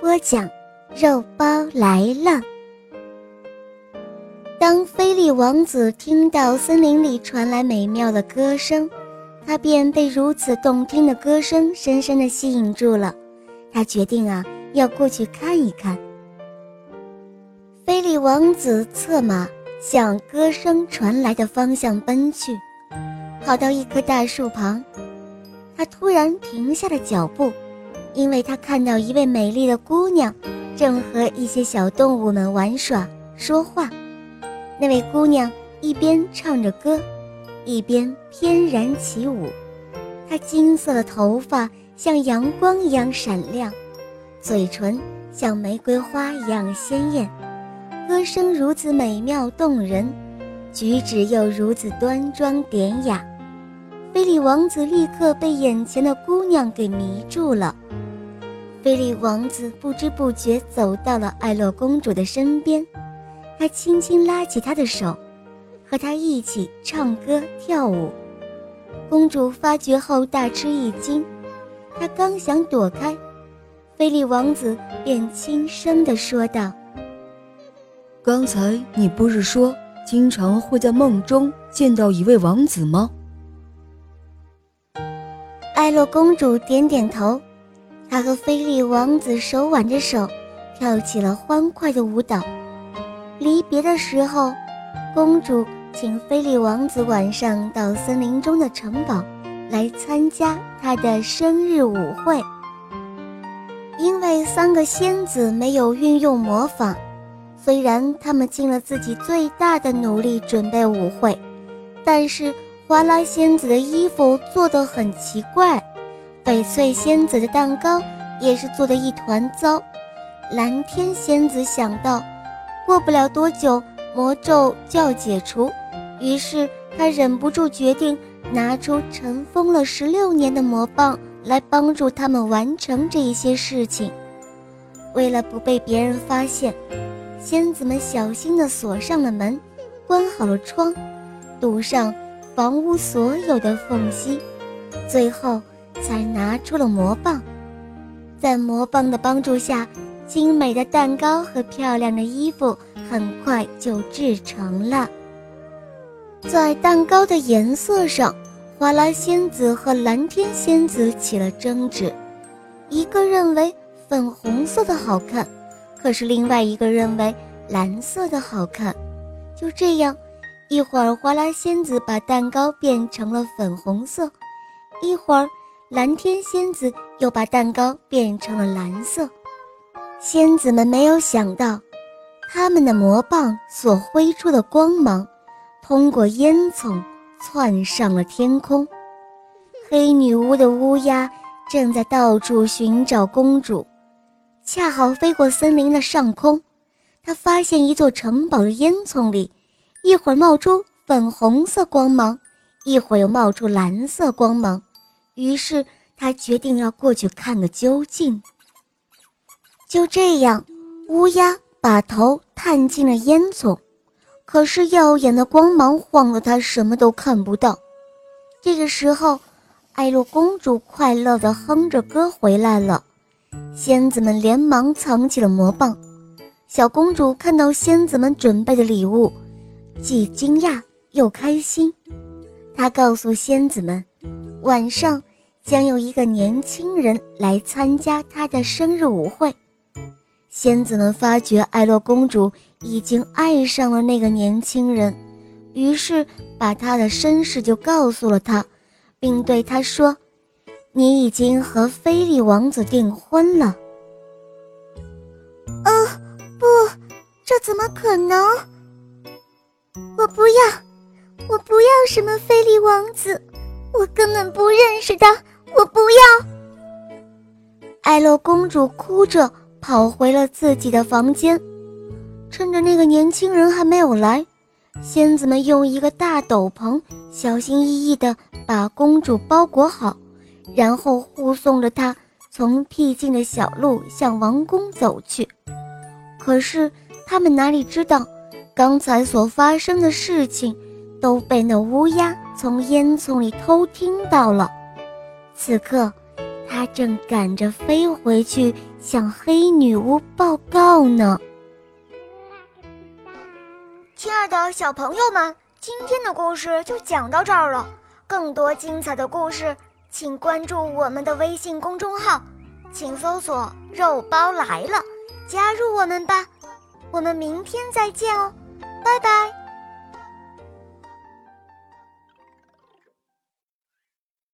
播讲，肉包来了。当菲利王子听到森林里传来美妙的歌声，他便被如此动听的歌声深深的吸引住了。他决定啊，要过去看一看。菲利王子策马向歌声传来的方向奔去，跑到一棵大树旁。他突然停下了脚步，因为他看到一位美丽的姑娘，正和一些小动物们玩耍说话。那位姑娘一边唱着歌，一边翩然起舞。她金色的头发像阳光一样闪亮，嘴唇像玫瑰花一样鲜艳，歌声如此美妙动人，举止又如此端庄典雅。菲利王子立刻被眼前的姑娘给迷住了。菲利王子不知不觉走到了艾洛公主的身边，他轻轻拉起她的手，和她一起唱歌跳舞。公主发觉后大吃一惊，她刚想躲开，菲利王子便轻声地说道：“刚才你不是说经常会在梦中见到一位王子吗？”艾洛公主点点头，她和菲利王子手挽着手，跳起了欢快的舞蹈。离别的时候，公主请菲利王子晚上到森林中的城堡来参加她的生日舞会。因为三个仙子没有运用魔法，虽然他们尽了自己最大的努力准备舞会，但是。花拉仙子的衣服做得很奇怪，翡翠仙子的蛋糕也是做的一团糟。蓝天仙子想到，过不了多久魔咒就要解除，于是她忍不住决定拿出尘封了十六年的魔棒来帮助他们完成这一些事情。为了不被别人发现，仙子们小心地锁上了门，关好了窗，堵上。房屋所有的缝隙，最后才拿出了魔棒。在魔棒的帮助下，精美的蛋糕和漂亮的衣服很快就制成了。在蛋糕的颜色上，花拉仙子和蓝天仙子起了争执，一个认为粉红色的好看，可是另外一个认为蓝色的好看。就这样。一会儿，花拉仙子把蛋糕变成了粉红色；一会儿，蓝天仙子又把蛋糕变成了蓝色。仙子们没有想到，他们的魔棒所挥出的光芒，通过烟囱窜上了天空。黑女巫的乌鸦正在到处寻找公主，恰好飞过森林的上空，他发现一座城堡的烟囱里。一会儿冒出粉红色光芒，一会儿又冒出蓝色光芒，于是他决定要过去看个究竟。就这样，乌鸦把头探进了烟囱，可是耀眼的光芒晃得他什么都看不到。这个时候，艾洛公主快乐地哼着歌回来了，仙子们连忙藏起了魔棒。小公主看到仙子们准备的礼物。既惊讶又开心，他告诉仙子们，晚上将有一个年轻人来参加他的生日舞会。仙子们发觉艾洛公主已经爱上了那个年轻人，于是把他的身世就告诉了他，并对他说：“你已经和菲利王子订婚了。”“呃，不，这怎么可能？”我不要，我不要什么菲利王子，我根本不认识他，我不要。艾洛公主哭着跑回了自己的房间。趁着那个年轻人还没有来，仙子们用一个大斗篷小心翼翼地把公主包裹好，然后护送着她从僻静的小路向王宫走去。可是他们哪里知道，刚才所发生的事情都被那乌鸦从烟囱里偷听到了。此刻，他正赶着飞回去向黑女巫报告呢。亲爱的小朋友们，今天的故事就讲到这儿了。更多精彩的故事，请关注我们的微信公众号，请搜索“肉包来了”，加入我们吧。我们明天再见哦，拜拜。